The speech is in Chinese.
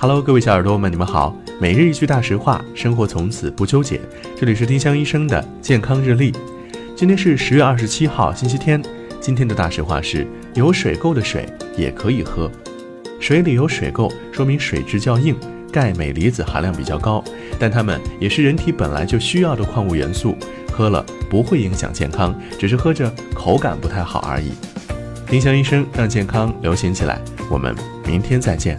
Hello，各位小耳朵们，你们好。每日一句大实话，生活从此不纠结。这里是丁香医生的健康日历。今天是十月二十七号，星期天。今天的大实话是：有水垢的水也可以喝。水里有水垢，说明水质较硬，钙、镁离子含量比较高。但它们也是人体本来就需要的矿物元素，喝了不会影响健康，只是喝着口感不太好而已。丁香医生让健康流行起来。我们明天再见。